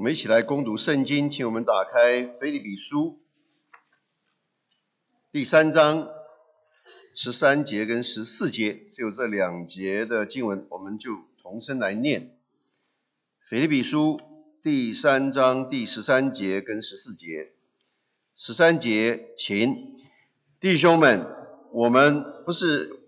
我们一起来攻读圣经，请我们打开腓立比书第三章十三节跟十四节，只有这两节的经文，我们就同声来念。腓立比书第三章第十三节跟十四节，十三节，请弟兄们，我们不是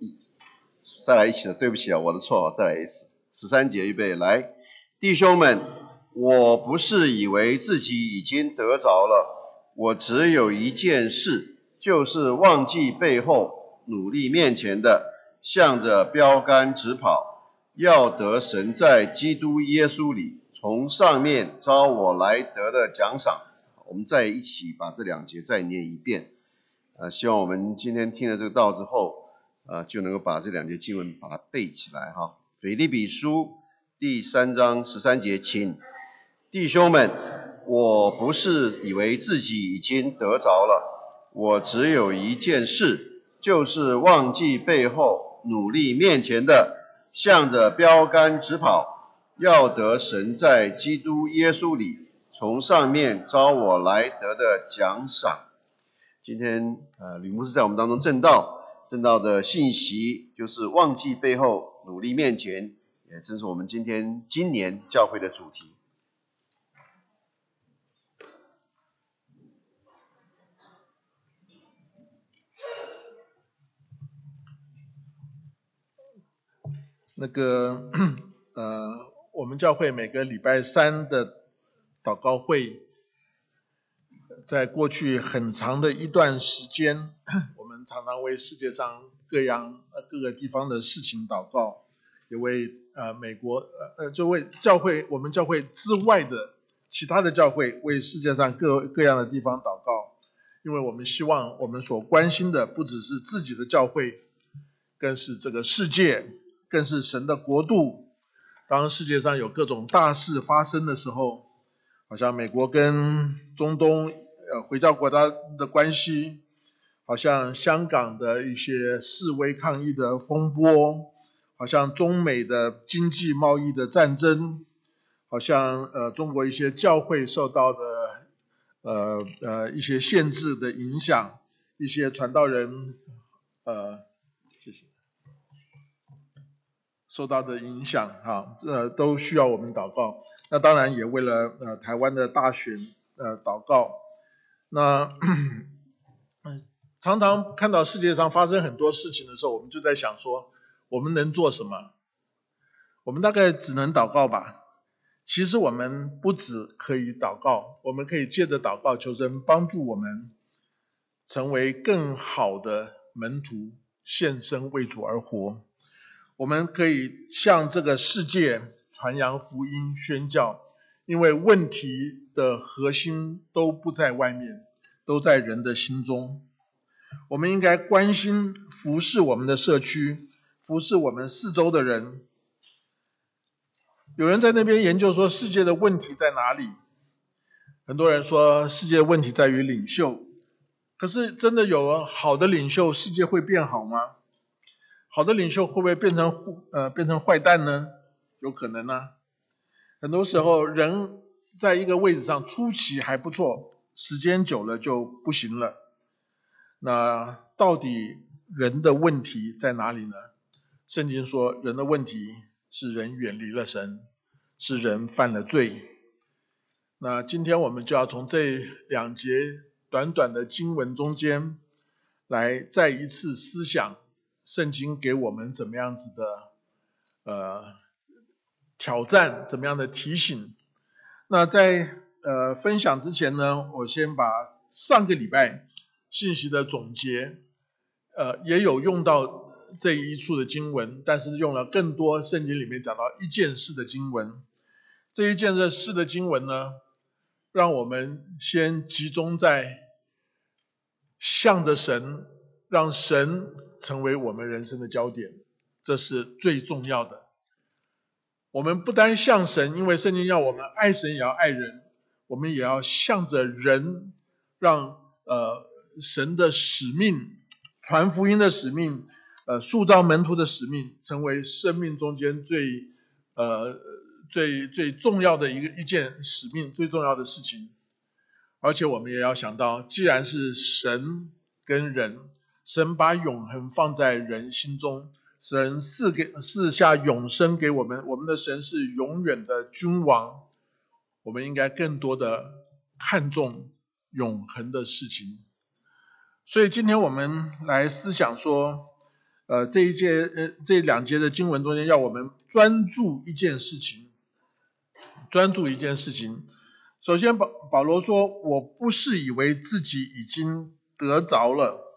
再来一起的，对不起啊，我的错，再来一次。十三节，预备，来，弟兄们。我不是以为自己已经得着了，我只有一件事，就是忘记背后，努力面前的，向着标杆直跑，要得神在基督耶稣里从上面招我来得的奖赏。我们再一起把这两节再念一遍，呃，希望我们今天听了这个道之后，呃，就能够把这两节经文把它背起来哈。腓立比书第三章十三节，请。弟兄们，我不是以为自己已经得着了，我只有一件事，就是忘记背后，努力面前的，向着标杆直跑，要得神在基督耶稣里从上面招我来得的奖赏。今天，呃，吕牧师在我们当中正道，正道的信息就是忘记背后，努力面前，也正是我们今天今年教会的主题。那个 呃，我们教会每个礼拜三的祷告会，在过去很长的一段时间，我们常常为世界上各样各个地方的事情祷告，也为呃美国呃呃就为教会我们教会之外的其他的教会为世界上各各样的地方祷告，因为我们希望我们所关心的不只是自己的教会，更是这个世界。更是神的国度。当世界上有各种大事发生的时候，好像美国跟中东呃回教国家的关系，好像香港的一些示威抗议的风波，好像中美的经济贸易的战争，好像呃中国一些教会受到的呃呃一些限制的影响，一些传道人呃。谢谢受到的影响，哈，这都需要我们祷告。那当然也为了呃台湾的大选呃祷告。那 常常看到世界上发生很多事情的时候，我们就在想说，我们能做什么？我们大概只能祷告吧。其实我们不止可以祷告，我们可以借着祷告求神帮助我们成为更好的门徒，献身为主而活。我们可以向这个世界传扬福音、宣教，因为问题的核心都不在外面，都在人的心中。我们应该关心、服侍我们的社区，服侍我们四周的人。有人在那边研究说，世界的问题在哪里？很多人说，世界问题在于领袖。可是，真的有了好的领袖，世界会变好吗？好的领袖会不会变成呃变成坏蛋呢？有可能呢。很多时候人在一个位置上初期还不错，时间久了就不行了。那到底人的问题在哪里呢？圣经说人的问题是人远离了神，是人犯了罪。那今天我们就要从这两节短短的经文中间来再一次思想。圣经给我们怎么样子的呃挑战，怎么样的提醒？那在呃分享之前呢，我先把上个礼拜信息的总结，呃也有用到这一处的经文，但是用了更多圣经里面讲到一件事的经文。这一件事的经文呢，让我们先集中在向着神。让神成为我们人生的焦点，这是最重要的。我们不单向神，因为圣经要我们爱神也要爱人，我们也要向着人，让呃神的使命、传福音的使命、呃塑造门徒的使命，成为生命中间最呃最最重要的一个一件使命，最重要的事情。而且我们也要想到，既然是神跟人，神把永恒放在人心中，神赐给赐下永生给我们，我们的神是永远的君王，我们应该更多的看重永恒的事情。所以今天我们来思想说，呃，这一节呃这两节的经文中间，要我们专注一件事情，专注一件事情。首先，保保罗说：“我不是以为自己已经得着了。”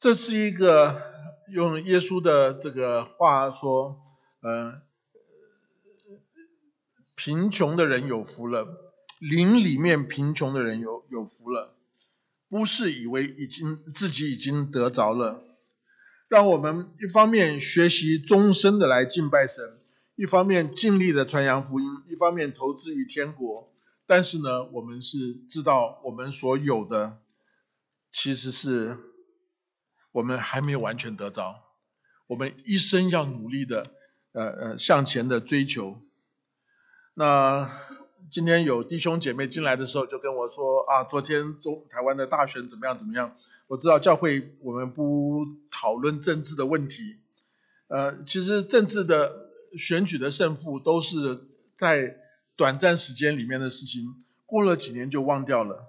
这是一个用耶稣的这个话说：“呃，贫穷的人有福了，灵里面贫穷的人有有福了。不是以为已经自己已经得着了，让我们一方面学习终身的来敬拜神。”一方面尽力的传扬福音，一方面投资于天国。但是呢，我们是知道我们所有的，其实是我们还没有完全得着。我们一生要努力的，呃呃向前的追求。那今天有弟兄姐妹进来的时候，就跟我说啊，昨天中台湾的大选怎么样怎么样？我知道教会我们不讨论政治的问题，呃，其实政治的。选举的胜负都是在短暂时间里面的事情，过了几年就忘掉了。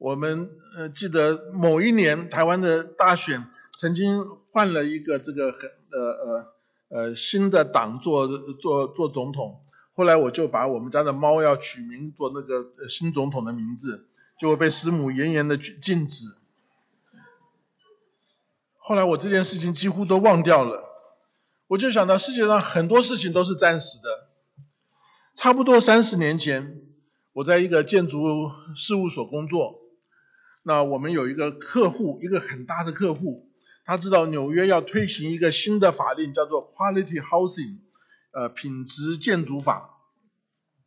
我们呃记得某一年台湾的大选，曾经换了一个这个很呃呃呃新的党做做做总统，后来我就把我们家的猫要取名做那个新总统的名字，就会被师母严严的禁止。后来我这件事情几乎都忘掉了。我就想到世界上很多事情都是暂时的。差不多三十年前，我在一个建筑事务所工作。那我们有一个客户，一个很大的客户，他知道纽约要推行一个新的法令，叫做 Quality Housing，呃，品质建筑法。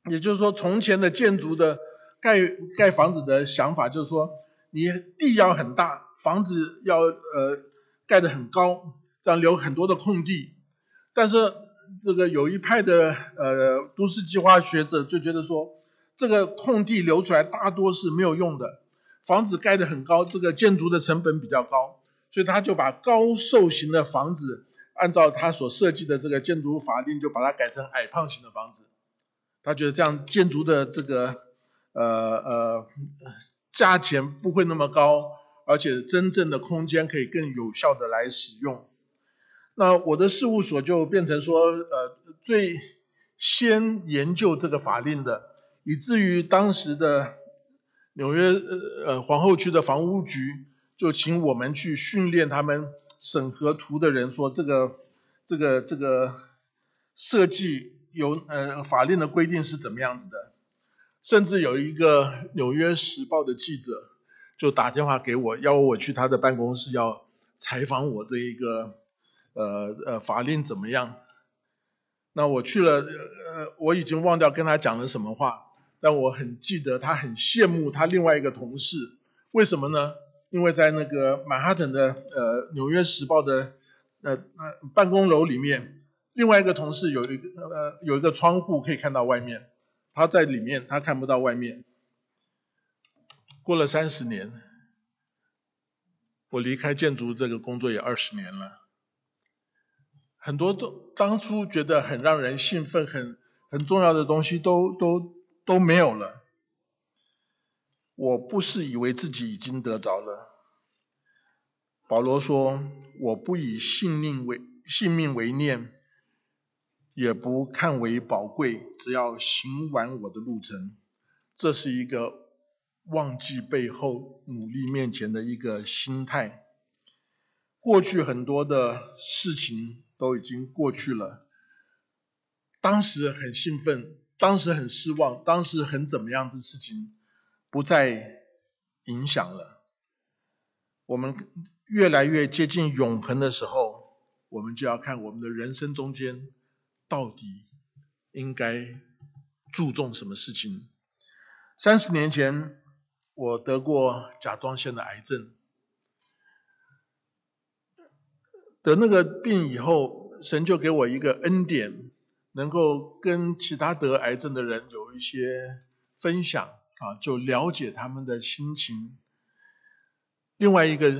也就是说，从前的建筑的盖盖房子的想法，就是说你地要很大，房子要呃盖得很高，这样留很多的空地。但是这个有一派的呃都市计划学者就觉得说，这个空地留出来大多是没有用的，房子盖得很高，这个建筑的成本比较高，所以他就把高瘦型的房子按照他所设计的这个建筑法令，就把它改成矮胖型的房子。他觉得这样建筑的这个呃呃价钱不会那么高，而且真正的空间可以更有效的来使用。那我的事务所就变成说，呃，最先研究这个法令的，以至于当时的纽约呃呃皇后区的房屋局就请我们去训练他们审核图的人，说这个这个这个设计有呃法令的规定是怎么样子的，甚至有一个纽约时报的记者就打电话给我，要我去他的办公室要采访我这一个。呃呃，法令怎么样？那我去了，呃，我已经忘掉跟他讲了什么话，但我很记得他很羡慕他另外一个同事，为什么呢？因为在那个曼哈顿的呃纽约时报的呃呃办公楼里面，另外一个同事有一个呃有一个窗户可以看到外面，他在里面他看不到外面。过了三十年，我离开建筑这个工作也二十年了。很多都当初觉得很让人兴奋、很很重要的东西都都都没有了。我不是以为自己已经得着了。保罗说：“我不以性命为性命为念，也不看为宝贵，只要行完我的路程。”这是一个忘记背后、努力面前的一个心态。过去很多的事情。都已经过去了，当时很兴奋，当时很失望，当时很怎么样的事情不再影响了。我们越来越接近永恒的时候，我们就要看我们的人生中间到底应该注重什么事情。三十年前，我得过甲状腺的癌症。得那个病以后，神就给我一个恩典，能够跟其他得癌症的人有一些分享啊，就了解他们的心情。另外一个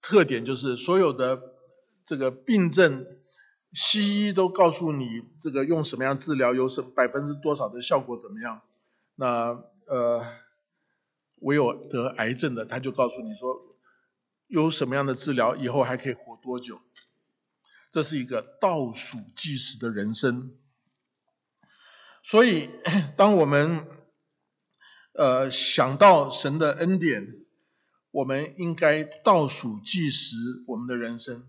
特点就是，所有的这个病症，西医都告诉你这个用什么样治疗，有什百分之多少的效果怎么样。那呃，唯有得癌症的，他就告诉你说，有什么样的治疗，以后还可以活多久。这是一个倒数计时的人生。所以，当我们呃想到神的恩典，我们应该倒数计时我们的人生。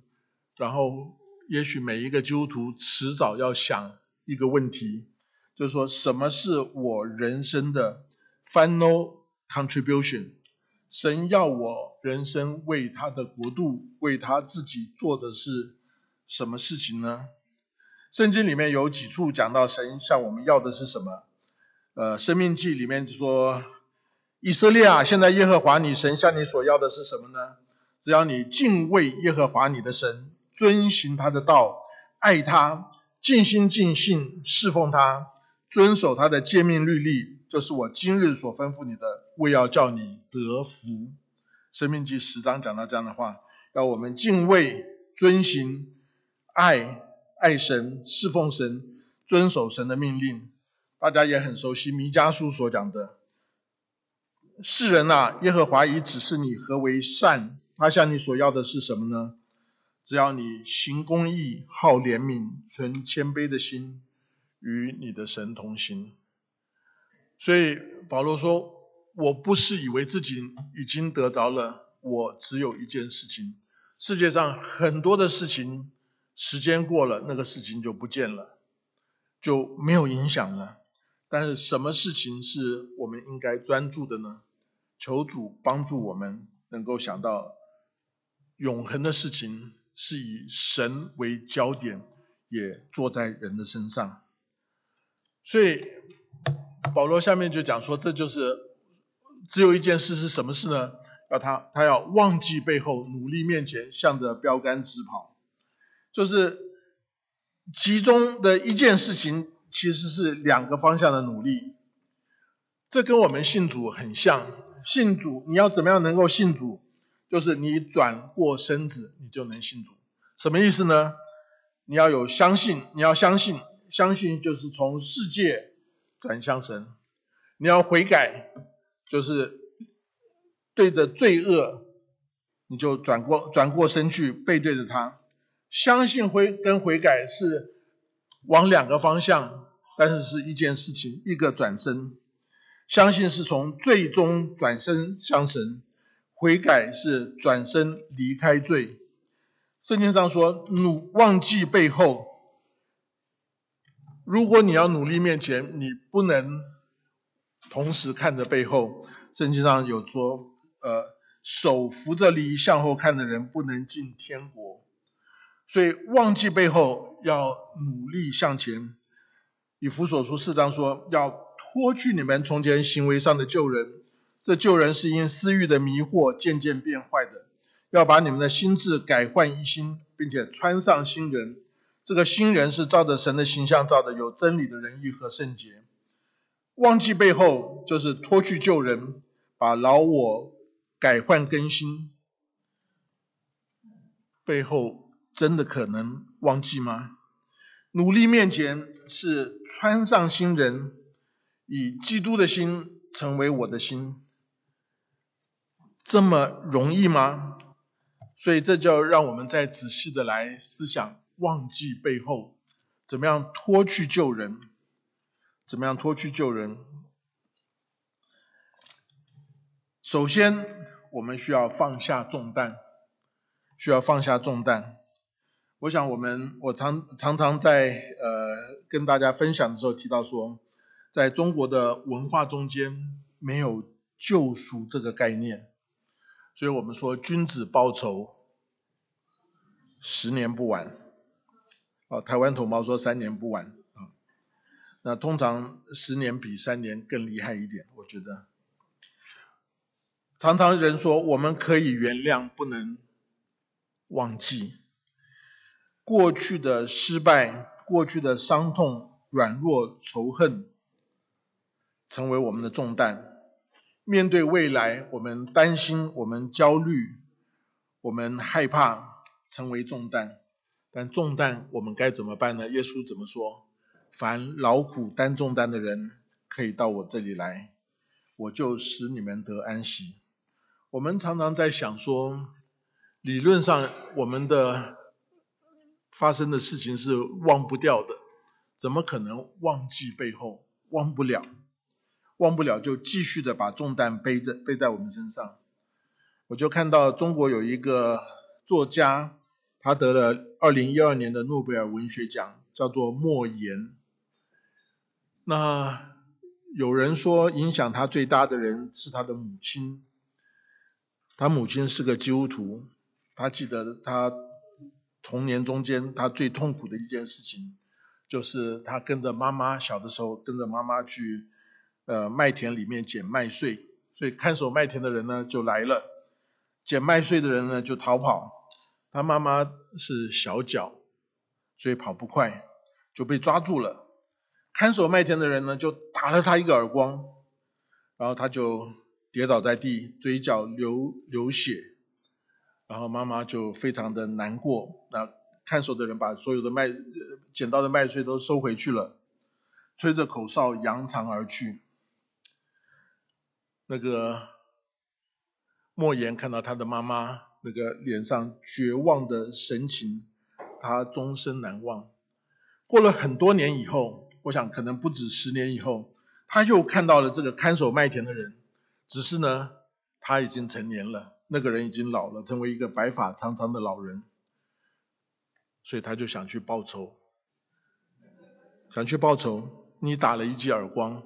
然后，也许每一个基督徒迟早要想一个问题，就是说，什么是我人生的 final contribution？神要我人生为他的国度，为他自己做的是。什么事情呢？圣经里面有几处讲到神向我们要的是什么？呃，生命记里面说，以色列啊，现在耶和华你神向你所要的是什么呢？只要你敬畏耶和华你的神，遵行他的道，爱他，尽心尽性侍奉他，遵守他的诫命律例，就是我今日所吩咐你的，为要叫你得福。生命记十章讲到这样的话，要我们敬畏、遵行。爱爱神，侍奉神，遵守神的命令，大家也很熟悉弥迦书所讲的：世人呐，耶和华已指示你何为善，他向你所要的是什么呢？只要你行公义，好怜悯，存谦卑的心，与你的神同行。所以保罗说：“我不是以为自己已经得着了，我只有一件事情，世界上很多的事情。”时间过了，那个事情就不见了，就没有影响了。但是什么事情是我们应该专注的呢？求主帮助我们能够想到永恒的事情，是以神为焦点，也坐在人的身上。所以保罗下面就讲说，这就是只有一件事是什么事呢？要他他要忘记背后，努力面前，向着标杆直跑。就是其中的一件事情，其实是两个方向的努力。这跟我们信主很像。信主，你要怎么样能够信主？就是你转过身子，你就能信主。什么意思呢？你要有相信，你要相信，相信就是从世界转向神。你要悔改，就是对着罪恶，你就转过转过身去，背对着他。相信悔跟悔改是往两个方向，但是是一件事情，一个转身。相信是从最终转身向神，悔改是转身离开罪。圣经上说，努忘记背后。如果你要努力面前，你不能同时看着背后。圣经上有说，呃，手扶着犁向后看的人不能进天国。所以忘记背后，要努力向前。以弗所书四章说，要脱去你们从前行为上的旧人，这旧人是因私欲的迷惑渐渐变坏的。要把你们的心智改换一新，并且穿上新人。这个新人是照着神的形象造的，有真理的仁义和圣洁。忘记背后，就是脱去旧人，把老我改换更新。背后。真的可能忘记吗？努力面前是穿上新人，以基督的心成为我的心，这么容易吗？所以这就让我们再仔细的来思想，忘记背后，怎么样脱去旧人？怎么样脱去旧人？首先，我们需要放下重担，需要放下重担。我想，我们我常常常在呃跟大家分享的时候提到说，在中国的文化中间没有救赎这个概念，所以我们说君子报仇，十年不晚。哦，台湾同胞说三年不晚啊。那通常十年比三年更厉害一点，我觉得。常常人说我们可以原谅，不能忘记。过去的失败，过去的伤痛、软弱、仇恨成为我们的重担。面对未来，我们担心，我们焦虑，我们害怕成为重担。但重担我们该怎么办呢？耶稣怎么说？凡劳苦担重担的人，可以到我这里来，我就使你们得安息。我们常常在想说，理论上我们的发生的事情是忘不掉的，怎么可能忘记背后？忘不了。忘不了，就继续的把重担背着背在我们身上。我就看到中国有一个作家，他得了二零一二年的诺贝尔文学奖，叫做莫言。那有人说，影响他最大的人是他的母亲。他母亲是个基督徒，他记得他童年中间他最痛苦的一件事情，就是他跟着妈妈小的时候跟着妈妈去。呃，麦田里面捡麦穗，所以看守麦田的人呢就来了，捡麦穗的人呢就逃跑。他妈妈是小脚，所以跑不快，就被抓住了。看守麦田的人呢就打了他一个耳光，然后他就跌倒在地，嘴角流流血，然后妈妈就非常的难过。那看守的人把所有的麦捡到的麦穗都收回去了，吹着口哨扬长而去。那个莫言看到他的妈妈那个脸上绝望的神情，他终身难忘。过了很多年以后，我想可能不止十年以后，他又看到了这个看守麦田的人，只是呢，他已经成年了，那个人已经老了，成为一个白发苍苍的老人，所以他就想去报仇，想去报仇，你打了一记耳光。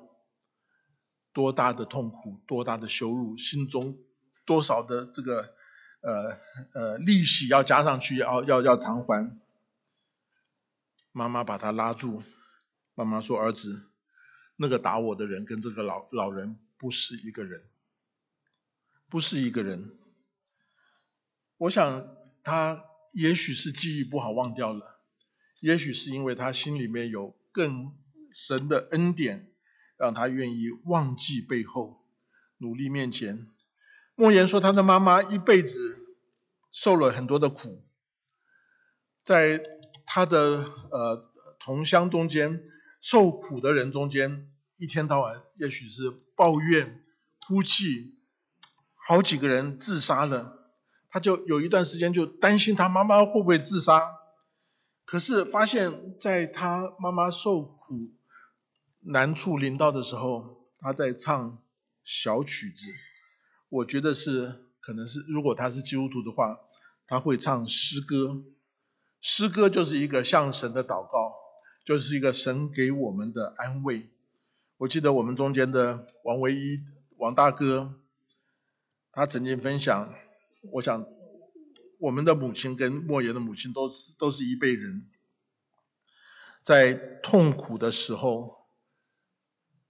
多大的痛苦，多大的羞辱，心中多少的这个呃呃利息要加上去，要要要偿还。妈妈把他拉住，妈妈说：“儿子，那个打我的人跟这个老老人不是一个人，不是一个人。我想他也许是记忆不好忘掉了，也许是因为他心里面有更深的恩典。”让他愿意忘记背后，努力面前。莫言说，他的妈妈一辈子受了很多的苦，在他的呃同乡中间受苦的人中间，一天到晚也许是抱怨、哭泣，好几个人自杀了，他就有一段时间就担心他妈妈会不会自杀，可是发现在他妈妈受苦。难处临到的时候，他在唱小曲子。我觉得是，可能是如果他是基督徒的话，他会唱诗歌。诗歌就是一个向神的祷告，就是一个神给我们的安慰。我记得我们中间的王唯一王大哥，他曾经分享，我想我们的母亲跟莫言的母亲都是都是一辈人，在痛苦的时候。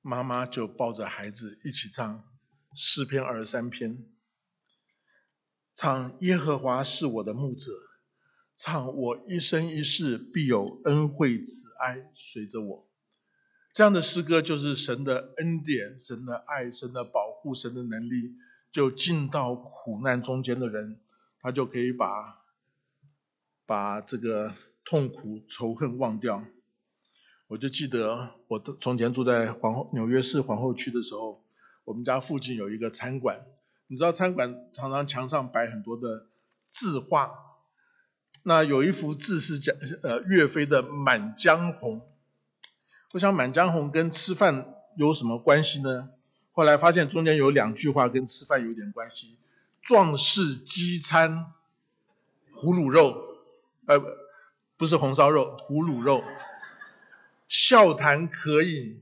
妈妈就抱着孩子一起唱诗篇二十三篇，唱耶和华是我的牧者，唱我一生一世必有恩惠慈爱随着我。这样的诗歌就是神的恩典、神的爱、神的保护、神的能力，就进到苦难中间的人，他就可以把把这个痛苦、仇恨忘掉。我就记得，我从前住在皇后纽约市皇后区的时候，我们家附近有一个餐馆。你知道餐馆常常墙上摆很多的字画，那有一幅字是讲呃岳飞的《满江红》。我想《满江红》跟吃饭有什么关系呢？后来发现中间有两句话跟吃饭有点关系：壮士饥餐胡虏肉，呃，不是红烧肉，胡虏肉。笑谈渴饮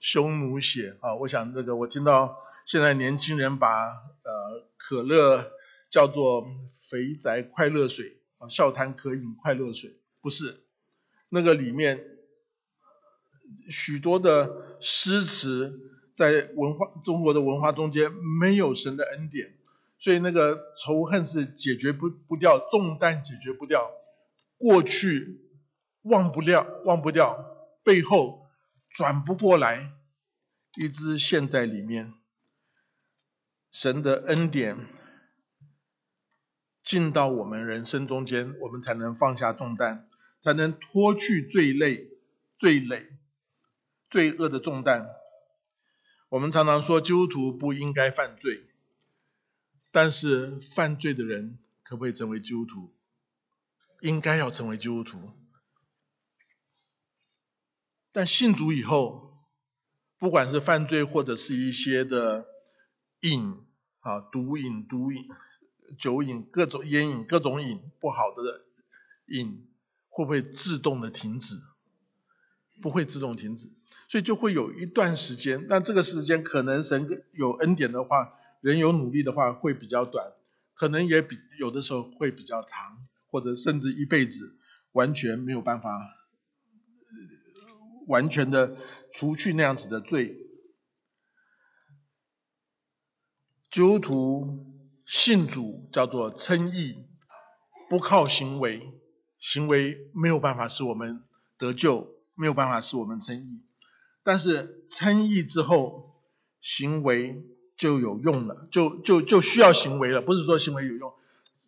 匈奴血啊！我想这个我听到现在年轻人把呃可乐叫做肥宅快乐水啊，笑谈渴饮快乐水不是那个里面许多的诗词在文化中国的文化中间没有神的恩典，所以那个仇恨是解决不不掉，重担解决不掉，过去。忘不掉，忘不掉，背后转不过来，一直陷在里面。神的恩典进到我们人生中间，我们才能放下重担，才能脱去罪累、罪累、罪恶的重担。我们常常说基督徒不应该犯罪，但是犯罪的人可不可以成为基督徒？应该要成为基督徒。但信主以后，不管是犯罪或者是一些的瘾啊，毒瘾、毒瘾、酒瘾、各种烟瘾、各种瘾不好的瘾，会不会自动的停止？不会自动停止，所以就会有一段时间。那这个时间可能神有恩典的话，人有努力的话会比较短，可能也比有的时候会比较长，或者甚至一辈子完全没有办法。完全的除去那样子的罪，基督徒信主叫做称义，不靠行为，行为没有办法使我们得救，没有办法使我们称义。但是称义之后，行为就有用了，就就就需要行为了，不是说行为有用，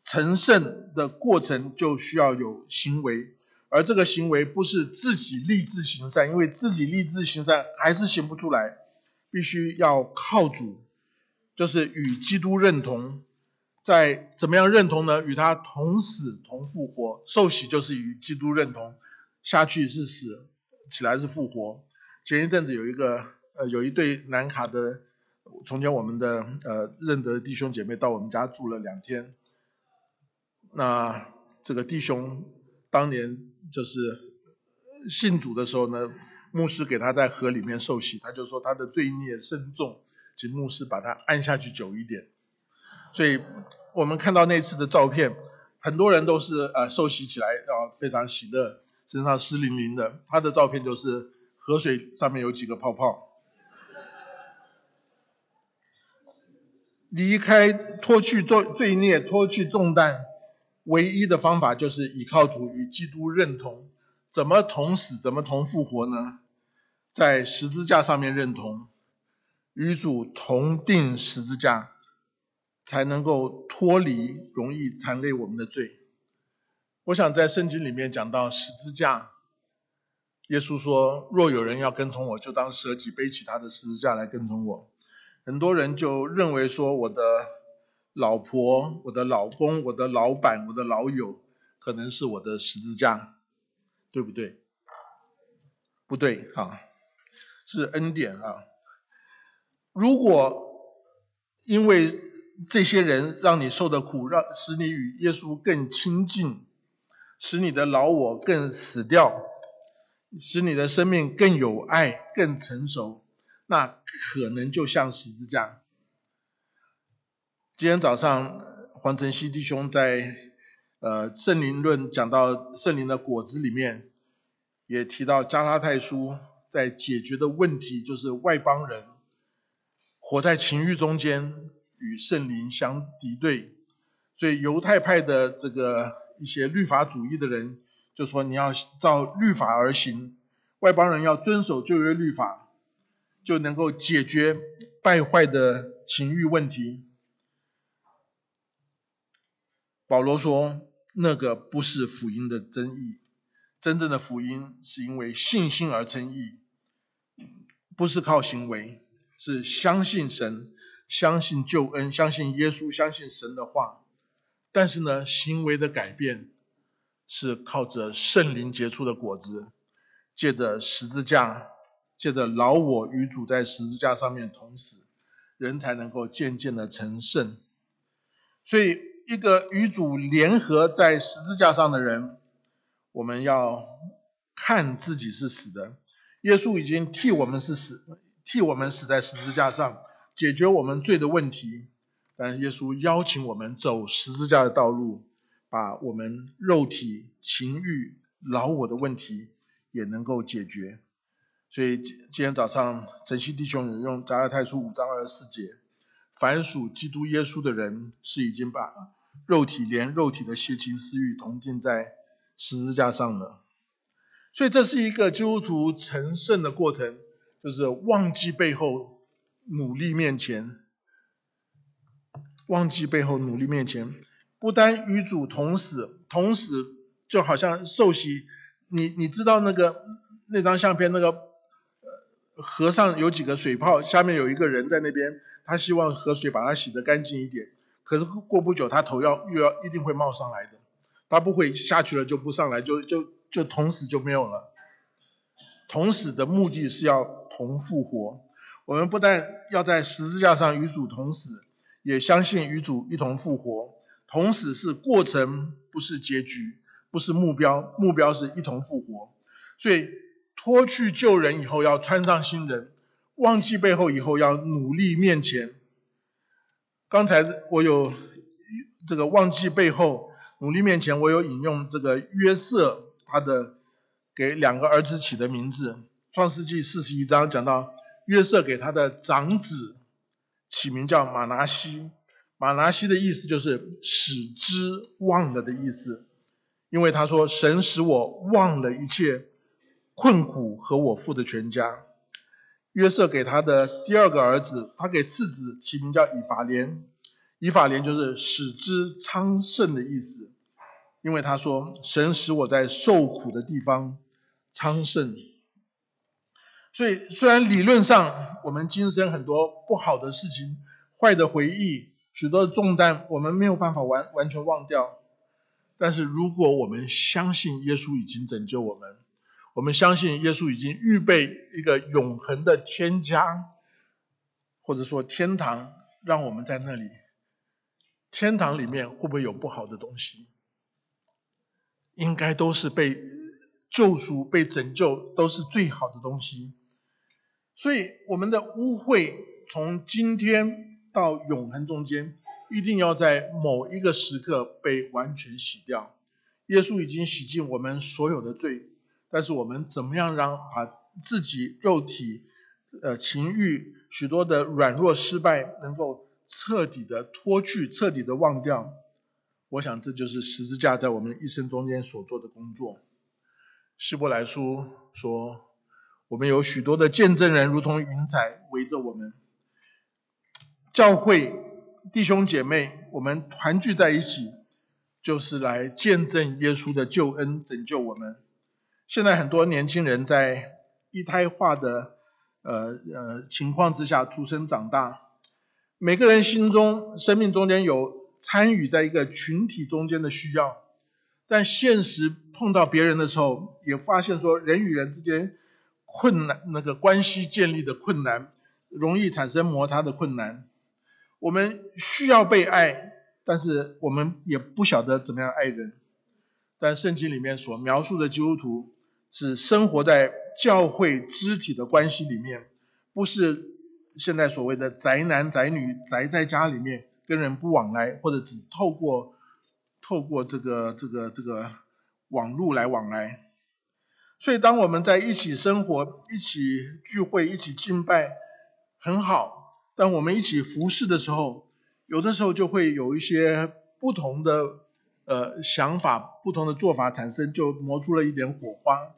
成圣的过程就需要有行为。而这个行为不是自己立志行善，因为自己立志行善还是行不出来，必须要靠主，就是与基督认同，在怎么样认同呢？与他同死同复活，受洗就是与基督认同，下去是死，起来是复活。前一阵子有一个呃有一对南卡的，从前我们的呃认得弟兄姐妹到我们家住了两天，那这个弟兄当年。就是信主的时候呢，牧师给他在河里面受洗，他就说他的罪孽深重，请牧师把他按下去久一点。所以我们看到那次的照片，很多人都是呃受洗起来啊非常喜乐，身上湿淋淋的。他的照片就是河水上面有几个泡泡。离开脱去罪罪孽，脱去重担。唯一的方法就是倚靠主与基督认同，怎么同死，怎么同复活呢？在十字架上面认同，与主同定十字架，才能够脱离容易残累我们的罪。我想在圣经里面讲到十字架，耶稣说：“若有人要跟从我，就当舍己背起他的十字架来跟从我。”很多人就认为说我的。老婆，我的老公，我的老板，我的老友，可能是我的十字架，对不对？不对啊，是恩典啊。如果因为这些人让你受的苦，让使你与耶稣更亲近，使你的老我更死掉，使你的生命更有爱、更成熟，那可能就像十字架。今天早上黄晨曦弟兄在呃圣灵论讲到圣灵的果子里面，也提到加拉太书在解决的问题就是外邦人活在情欲中间与圣灵相敌对，所以犹太派的这个一些律法主义的人就说你要照律法而行，外邦人要遵守旧约律法，就能够解决败坏的情欲问题。保罗说：“那个不是福音的真意，真正的福音是因为信心而称义，不是靠行为，是相信神，相信救恩，相信耶稣，相信神的话。但是呢，行为的改变是靠着圣灵结出的果子，借着十字架，借着老我与主在十字架上面同死，人才能够渐渐的成圣。所以。”一个与主联合在十字架上的人，我们要看自己是死的。耶稣已经替我们是死，替我们死在十字架上，解决我们罪的问题。但耶稣邀请我们走十字架的道路，把我们肉体情欲老我的问题也能够解决。所以今天早上晨曦弟兄有用加拉太书五章二十四节。凡属基督耶稣的人，是已经把肉体连肉体的邪情私欲同定在十字架上了。所以这是一个基督徒成圣的过程，就是忘记背后，努力面前，忘记背后，努力面前，不单与主同死，同死就好像受洗，你你知道那个那张相片那个呃河上有几个水泡，下面有一个人在那边，他希望河水把它洗得干净一点，可是过不久他头要又要一定会冒上来的，他不会下去了就不上来，就就。就同死就没有了。同死的目的是要同复活。我们不但要在十字架上与主同死，也相信与主一同复活。同死是过程，不是结局，不是目标，目标是一同复活。所以脱去旧人以后，要穿上新人；忘记背后以后，要努力面前。刚才我有这个忘记背后，努力面前，我有引用这个约瑟。他的给两个儿子起的名字，《创世纪》四十一章讲到约瑟给他的长子起名叫马拿西，马拿西的意思就是使之忘了的意思，因为他说神使我忘了一切困苦和我父的全家。约瑟给他的第二个儿子，他给次子起名叫以法莲，以法莲就是使之昌盛的意思。因为他说，神使我在受苦的地方昌盛，所以虽然理论上我们今生很多不好的事情、坏的回忆、许多的重担，我们没有办法完完全忘掉，但是如果我们相信耶稣已经拯救我们，我们相信耶稣已经预备一个永恒的天家，或者说天堂，让我们在那里，天堂里面会不会有不好的东西？应该都是被救赎、被拯救，都是最好的东西。所以，我们的污秽从今天到永恒中间，一定要在某一个时刻被完全洗掉。耶稣已经洗净我们所有的罪，但是我们怎么样让把自己肉体、呃情欲、许多的软弱、失败，能够彻底的脱去、彻底的忘掉？我想这就是十字架在我们一生中间所做的工作。希伯来书说，我们有许多的见证人，如同云彩围着我们。教会弟兄姐妹，我们团聚在一起，就是来见证耶稣的救恩，拯救我们。现在很多年轻人在一胎化的呃呃情况之下出生长大，每个人心中生命中间有。参与在一个群体中间的需要，但现实碰到别人的时候，也发现说人与人之间困难，那个关系建立的困难，容易产生摩擦的困难。我们需要被爱，但是我们也不晓得怎么样爱人。但圣经里面所描述的基督徒是生活在教会肢体的关系里面，不是现在所谓的宅男宅女宅在家里面。跟人不往来，或者只透过透过这个这个这个网络来往来，所以当我们在一起生活、一起聚会、一起敬拜，很好。当我们一起服侍的时候，有的时候就会有一些不同的呃想法、不同的做法产生，就磨出了一点火花。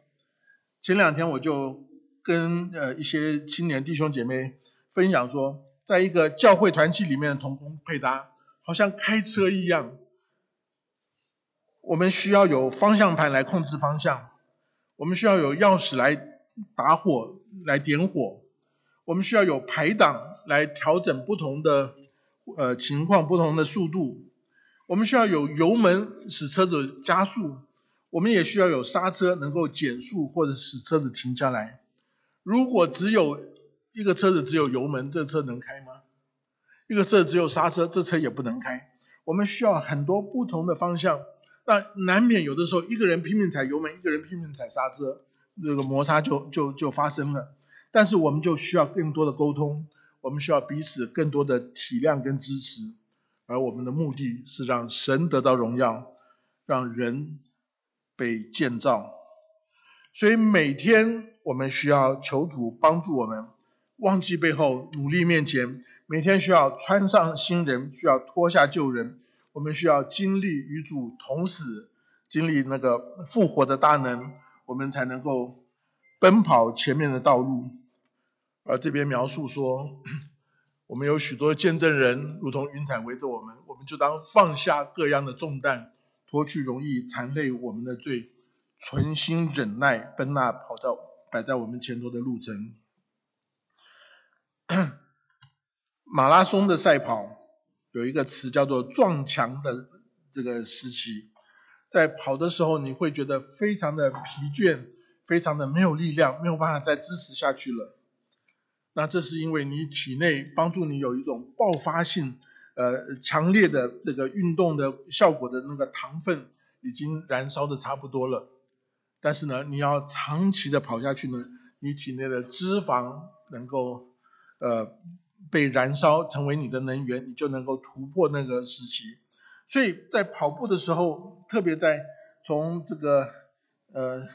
前两天我就跟呃一些青年弟兄姐妹分享说。在一个教会团契里面的同工配搭，好像开车一样。我们需要有方向盘来控制方向，我们需要有钥匙来打火、来点火，我们需要有排挡来调整不同的呃情况、不同的速度，我们需要有油门使车子加速，我们也需要有刹车能够减速或者使车子停下来。如果只有一个车子只有油门，这车能开吗？一个车子只有刹车，这车也不能开。我们需要很多不同的方向，那难免有的时候一个人拼命踩油门，一个人拼命踩刹车，这个摩擦就就就发生了。但是我们就需要更多的沟通，我们需要彼此更多的体谅跟支持，而我们的目的是让神得到荣耀，让人被建造。所以每天我们需要求主帮助我们。忘记背后，努力面前。每天需要穿上新人，需要脱下旧人。我们需要经历与主同死，经历那个复活的大能。我们才能够奔跑前面的道路。而这边描述说，我们有许多见证人，如同云彩围着我们，我们就当放下各样的重担，脱去容易缠累我们的罪，存心忍耐，奔那跑到摆在我们前头的路程。马拉松的赛跑有一个词叫做撞墙的这个时期，在跑的时候你会觉得非常的疲倦，非常的没有力量，没有办法再支持下去了。那这是因为你体内帮助你有一种爆发性、呃强烈的这个运动的效果的那个糖分已经燃烧的差不多了。但是呢，你要长期的跑下去呢，你体内的脂肪能够呃被燃烧成为你的能源，你就能够突破那个时期。所以在跑步的时候，特别在从这个呃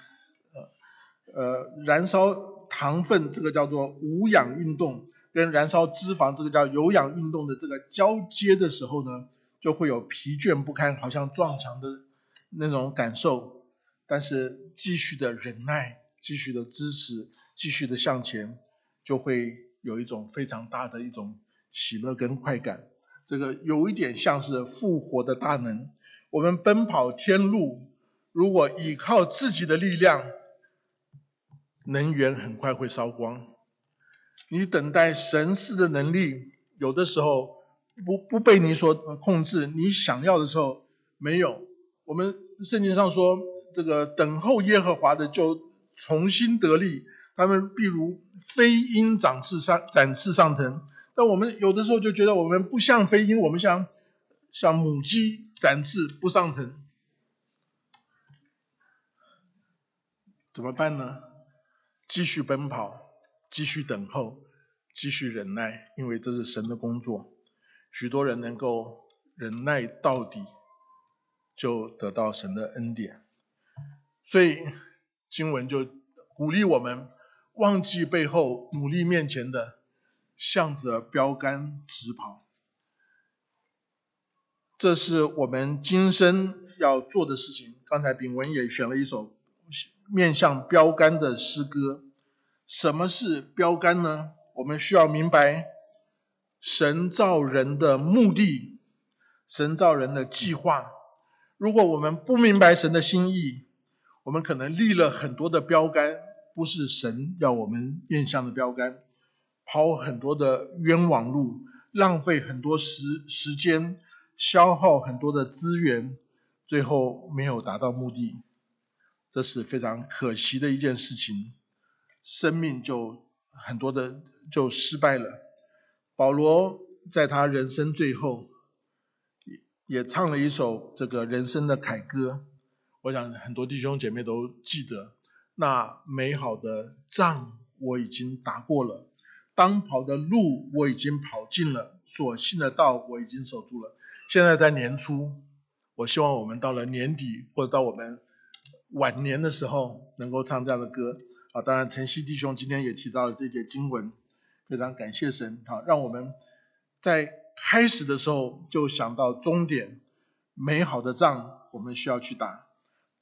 呃呃燃烧。糖分这个叫做无氧运动，跟燃烧脂肪这个叫有氧运动的这个交接的时候呢，就会有疲倦不堪，好像撞墙的那种感受。但是继续的忍耐，继续的支持，继续的向前，就会有一种非常大的一种喜乐跟快感。这个有一点像是复活的大能。我们奔跑天路，如果依靠自己的力量。能源很快会烧光，你等待神赐的能力，有的时候不不被你所控制。你想要的时候没有。我们圣经上说，这个等候耶和华的就重新得力，他们譬如飞鹰展翅上展翅上腾。但我们有的时候就觉得我们不像飞鹰，我们像像母鸡展翅不上腾，怎么办呢？继续奔跑，继续等候，继续忍耐，因为这是神的工作。许多人能够忍耐到底，就得到神的恩典。所以经文就鼓励我们忘记背后，努力面前的，向着标杆直跑。这是我们今生要做的事情。刚才炳文也选了一首。面向标杆的诗歌，什么是标杆呢？我们需要明白神造人的目的，神造人的计划。如果我们不明白神的心意，我们可能立了很多的标杆，不是神要我们面向的标杆，跑很多的冤枉路，浪费很多时时间，消耗很多的资源，最后没有达到目的。这是非常可惜的一件事情，生命就很多的就失败了。保罗在他人生最后也也唱了一首这个人生的凯歌，我想很多弟兄姐妹都记得。那美好的仗我已经打过了，当跑的路我已经跑尽了，所信的道我已经守住了。现在在年初，我希望我们到了年底或者到我们。晚年的时候能够唱这样的歌。啊，当然晨曦弟兄今天也提到了这节经文，非常感谢神。啊，让我们在开始的时候就想到终点，美好的仗我们需要去打，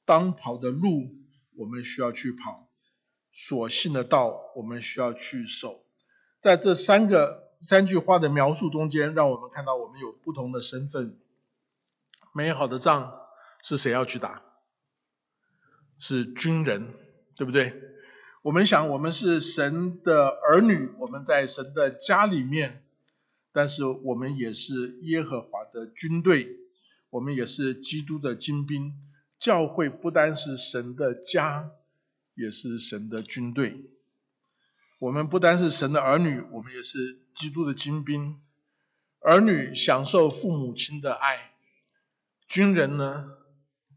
当跑的路我们需要去跑，所信的道我们需要去守，在这三个三句话的描述中间，让我们看到我们有不同的身份，美好的仗是谁要去打？是军人，对不对？我们想，我们是神的儿女，我们在神的家里面，但是我们也是耶和华的军队，我们也是基督的精兵。教会不单是神的家，也是神的军队。我们不单是神的儿女，我们也是基督的精兵。儿女享受父母亲的爱，军人呢，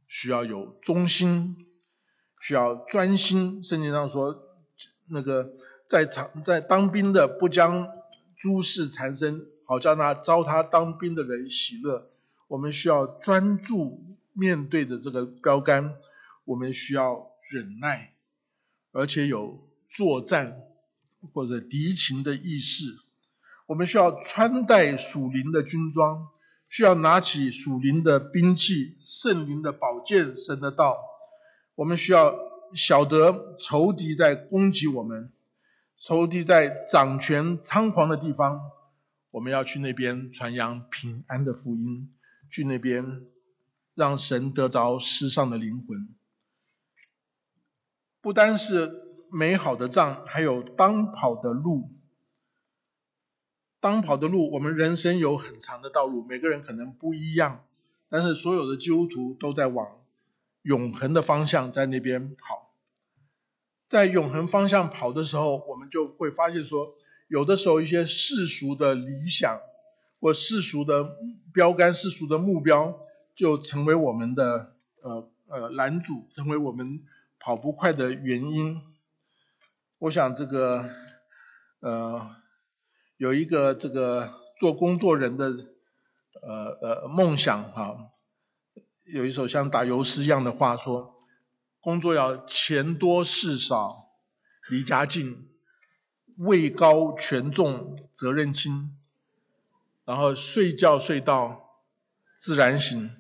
需要有忠心。需要专心。圣经上说，那个在场在当兵的不将诸事缠身，好叫那招他当兵的人喜乐。我们需要专注面对着这个标杆，我们需要忍耐，而且有作战或者敌情的意识。我们需要穿戴属灵的军装，需要拿起属灵的兵器，圣灵的宝剑，神的道。我们需要晓得仇敌在攻击我们，仇敌在掌权猖狂的地方，我们要去那边传扬平安的福音，去那边让神得着世上的灵魂。不单是美好的仗，还有当跑的路。当跑的路，我们人生有很长的道路，每个人可能不一样，但是所有的基督徒都在往永恒的方向在那边跑。在永恒方向跑的时候，我们就会发现说，有的时候一些世俗的理想或世俗的标杆、世俗的目标，就成为我们的呃呃拦阻，成为我们跑不快的原因。我想这个呃。有一个这个做工作人的呃呃梦想哈，有一首像打油诗一样的话说，工作要钱多事少，离家近，位高权重责任轻，然后睡觉睡到自然醒，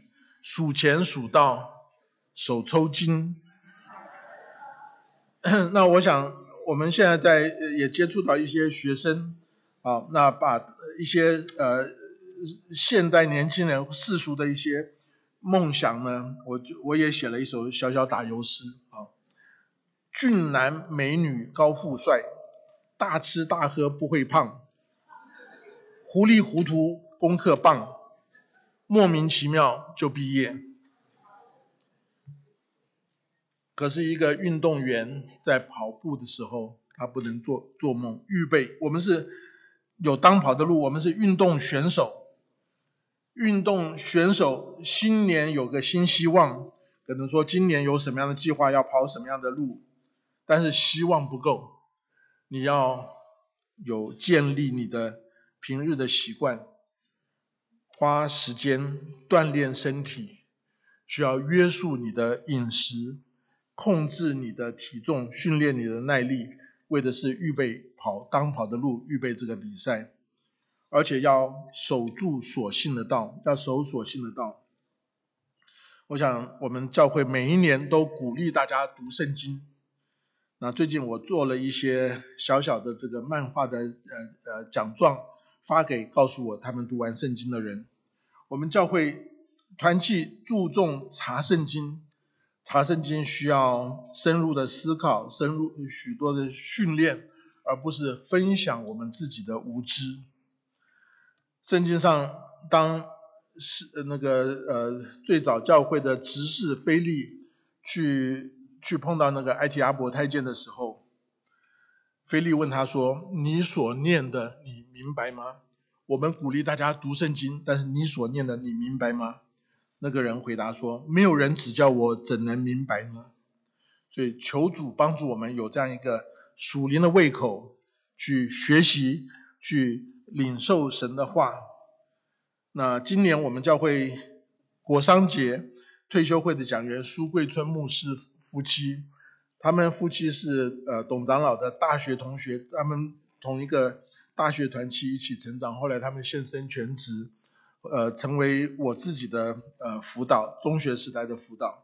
数钱数到手抽筋。那我想我们现在在也接触到一些学生。啊，那把一些呃现代年轻人世俗的一些梦想呢，我就我也写了一首小小打油诗啊。俊男美女高富帅，大吃大喝不会胖，糊里糊涂功课棒，莫名其妙就毕业。可是一个运动员在跑步的时候，他不能做做梦，预备我们是。有当跑的路，我们是运动选手。运动选手新年有个新希望，可能说今年有什么样的计划，要跑什么样的路，但是希望不够，你要有建立你的平日的习惯，花时间锻炼身体，需要约束你的饮食，控制你的体重，训练你的耐力。为的是预备跑当跑的路，预备这个比赛，而且要守住所信的道，要守所信的道。我想我们教会每一年都鼓励大家读圣经。那最近我做了一些小小的这个漫画的呃呃奖状，发给告诉我他们读完圣经的人。我们教会团契注重查圣经。查圣经需要深入的思考，深入许多的训练，而不是分享我们自己的无知。圣经上，当是那个呃最早教会的执事菲利去去碰到那个埃及阿伯太监的时候，菲利问他说：“你所念的，你明白吗？”我们鼓励大家读圣经，但是你所念的，你明白吗？那个人回答说：“没有人指教我，怎能明白呢？”所以求主帮助我们有这样一个属灵的胃口，去学习、去领受神的话。那今年我们教会国商节退休会的讲员苏桂春牧师夫妻，他们夫妻是呃董长老的大学同学，他们同一个大学团契一起成长，后来他们现身全职。呃，成为我自己的呃辅导，中学时代的辅导，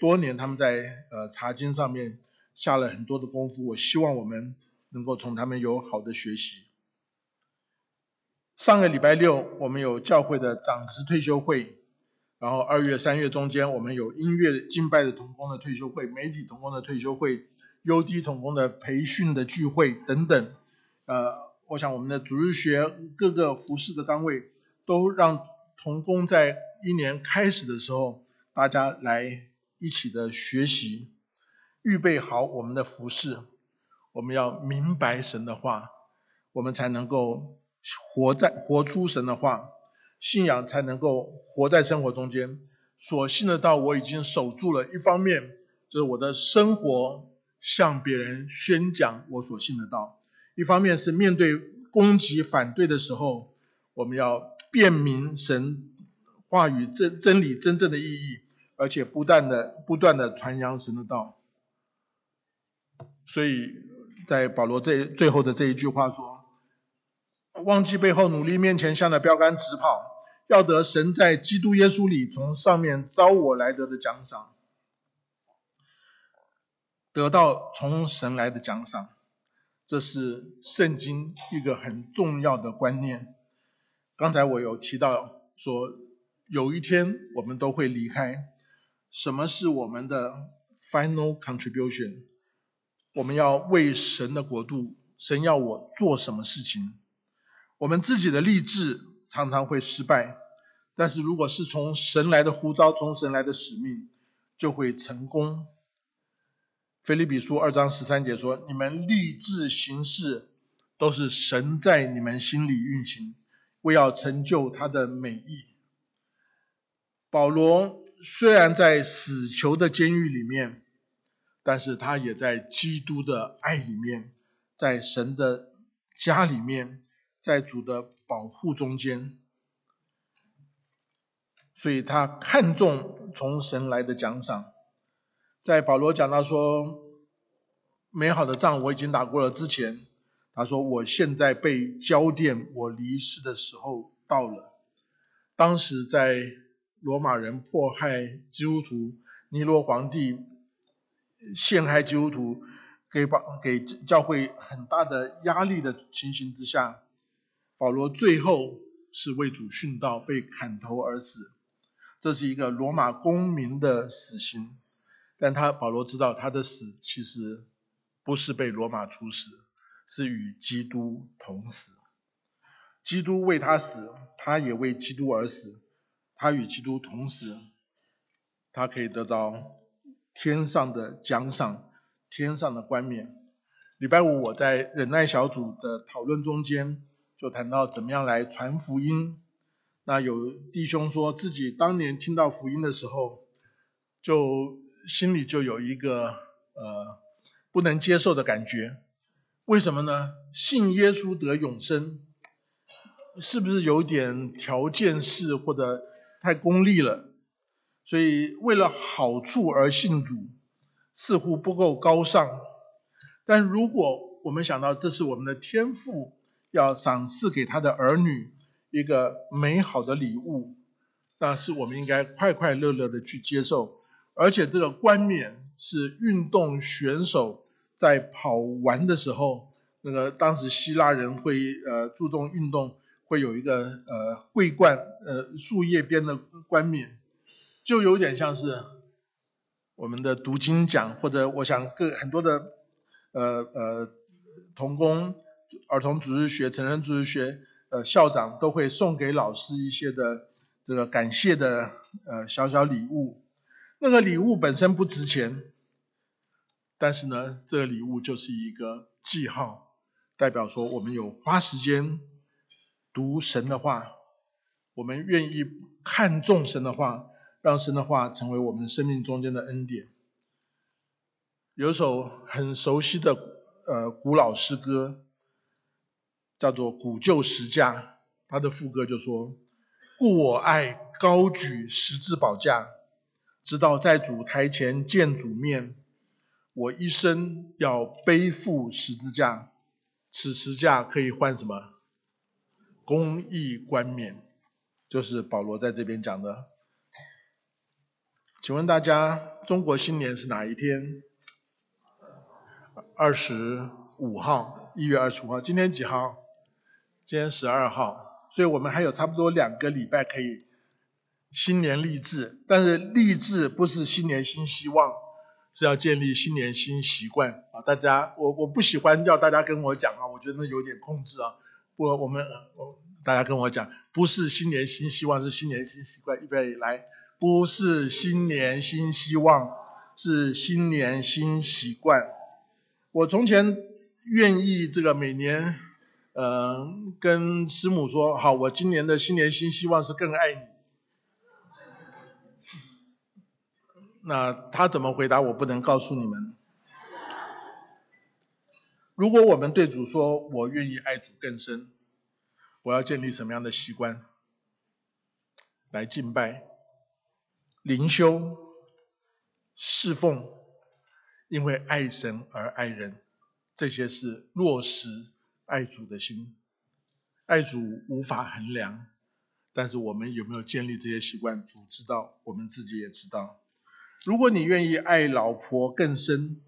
多年他们在呃查经上面下了很多的功夫，我希望我们能够从他们有好的学习。上个礼拜六我们有教会的长职退休会，然后二月三月中间我们有音乐敬拜的同工的退休会，媒体同工的退休会，UD 同工的培训的聚会等等，呃，我想我们的主日学各个服饰的单位。都让童工在一年开始的时候，大家来一起的学习，预备好我们的服饰。我们要明白神的话，我们才能够活在活出神的话，信仰才能够活在生活中间。所信的道我已经守住了，一方面就是我的生活向别人宣讲我所信的道，一方面是面对攻击反对的时候，我们要。辨明神话语真真理真正的意义，而且不断的不断的传扬神的道。所以在保罗这最后的这一句话说：“忘记背后，努力面前，向着标杆直跑，要得神在基督耶稣里从上面招我来得的奖赏。得到从神来的奖赏，这是圣经一个很重要的观念。刚才我有提到说，有一天我们都会离开，什么是我们的 final contribution？我们要为神的国度，神要我做什么事情？我们自己的立志常常会失败，但是如果是从神来的呼召，从神来的使命，就会成功。腓立比书二章十三节说：“你们立志行事，都是神在你们心里运行。”为要成就他的美意，保罗虽然在死囚的监狱里面，但是他也在基督的爱里面，在神的家里面，在主的保护中间，所以他看重从神来的奖赏。在保罗讲到说，美好的仗我已经打过了之前。他说：“我现在被交奠，我离世的时候到了。当时在罗马人迫害基督徒，尼罗皇帝陷害基督徒，给把给教会很大的压力的情形之下，保罗最后是为主殉道，被砍头而死。这是一个罗马公民的死刑，但他保罗知道他的死其实不是被罗马处死。”是与基督同死，基督为他死，他也为基督而死，他与基督同死，他可以得到天上的奖赏，天上的冠冕。礼拜五我在忍耐小组的讨论中间，就谈到怎么样来传福音。那有弟兄说自己当年听到福音的时候，就心里就有一个呃不能接受的感觉。为什么呢？信耶稣得永生，是不是有点条件式或者太功利了？所以为了好处而信主，似乎不够高尚。但如果我们想到这是我们的天赋，要赏赐给他的儿女一个美好的礼物，那是我们应该快快乐乐的去接受。而且这个冠冕是运动选手。在跑完的时候，那个当时希腊人会呃注重运动，会有一个呃桂冠呃树叶边的冠冕，就有点像是我们的读经奖，或者我想各很多的呃呃童工、儿童组织学、成人组织学呃校长都会送给老师一些的这个感谢的呃小小礼物，那个礼物本身不值钱。但是呢，这个礼物就是一个记号，代表说我们有花时间读神的话，我们愿意看重神的话，让神的话成为我们生命中间的恩典。有首很熟悉的呃古老诗歌，叫做《古旧十架》，他的副歌就说：“故我爱高举十字宝架，直到在主台前见主面。”我一生要背负十字架，此十架可以换什么？公义冠冕，就是保罗在这边讲的。请问大家，中国新年是哪一天？二十五号，一月二十五号。今天几号？今天十二号。所以我们还有差不多两个礼拜可以新年立志，但是立志不是新年新希望。是要建立新年新习惯啊！大家，我我不喜欢叫大家跟我讲啊，我觉得那有点控制啊。我我们大家跟我讲，不是新年新希望，是新年新习惯。预备来，不是新年新希望，是新年新习惯。我从前愿意这个每年，呃，跟师母说，好，我今年的新年新希望是更爱你。那他怎么回答我不能告诉你们。如果我们对主说，我愿意爱主更深，我要建立什么样的习惯？来敬拜、灵修、侍奉，因为爱神而爱人，这些是落实爱主的心。爱主无法衡量，但是我们有没有建立这些习惯，主知道，我们自己也知道。如果你愿意爱老婆更深，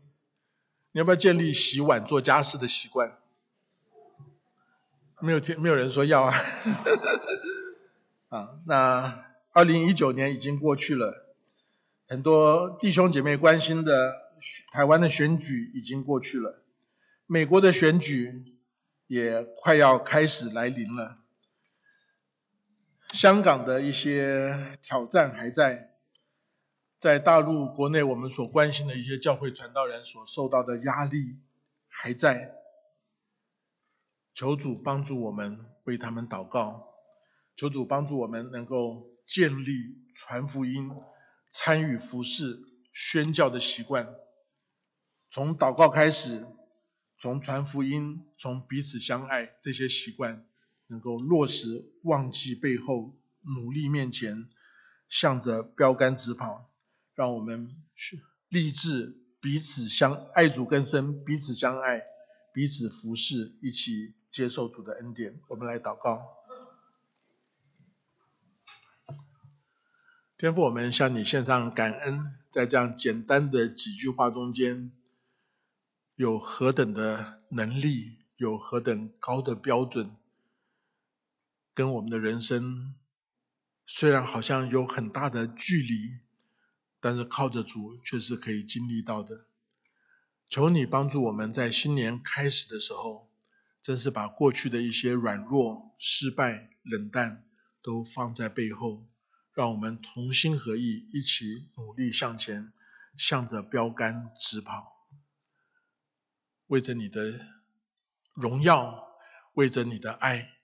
你要不要建立洗碗做家事的习惯？没有听，没有人说要啊。啊，那二零一九年已经过去了，很多弟兄姐妹关心的台湾的选举已经过去了，美国的选举也快要开始来临了，香港的一些挑战还在。在大陆国内，我们所关心的一些教会传道人所受到的压力还在，求主帮助我们为他们祷告，求主帮助我们能够建立传福音、参与服饰、宣教的习惯，从祷告开始，从传福音、从彼此相爱这些习惯能够落实，忘记背后，努力面前，向着标杆直跑。让我们去立志彼此相爱，主更深，彼此相爱，彼此服侍，一起接受主的恩典。我们来祷告，天父，我们向你献上感恩，在这样简单的几句话中间，有何等的能力，有何等高的标准，跟我们的人生虽然好像有很大的距离。但是靠着主却是可以经历到的。求你帮助我们在新年开始的时候，真是把过去的一些软弱、失败、冷淡都放在背后，让我们同心合意，一起努力向前，向着标杆直跑，为着你的荣耀，为着你的爱，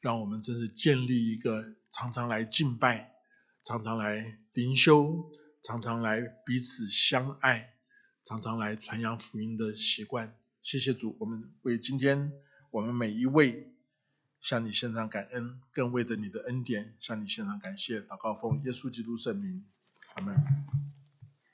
让我们真是建立一个常常来敬拜、常常来灵修。常常来彼此相爱，常常来传扬福音的习惯。谢谢主，我们为今天我们每一位向你献上感恩，更为着你的恩典向你献上感谢。祷告奉耶稣基督圣名，阿门。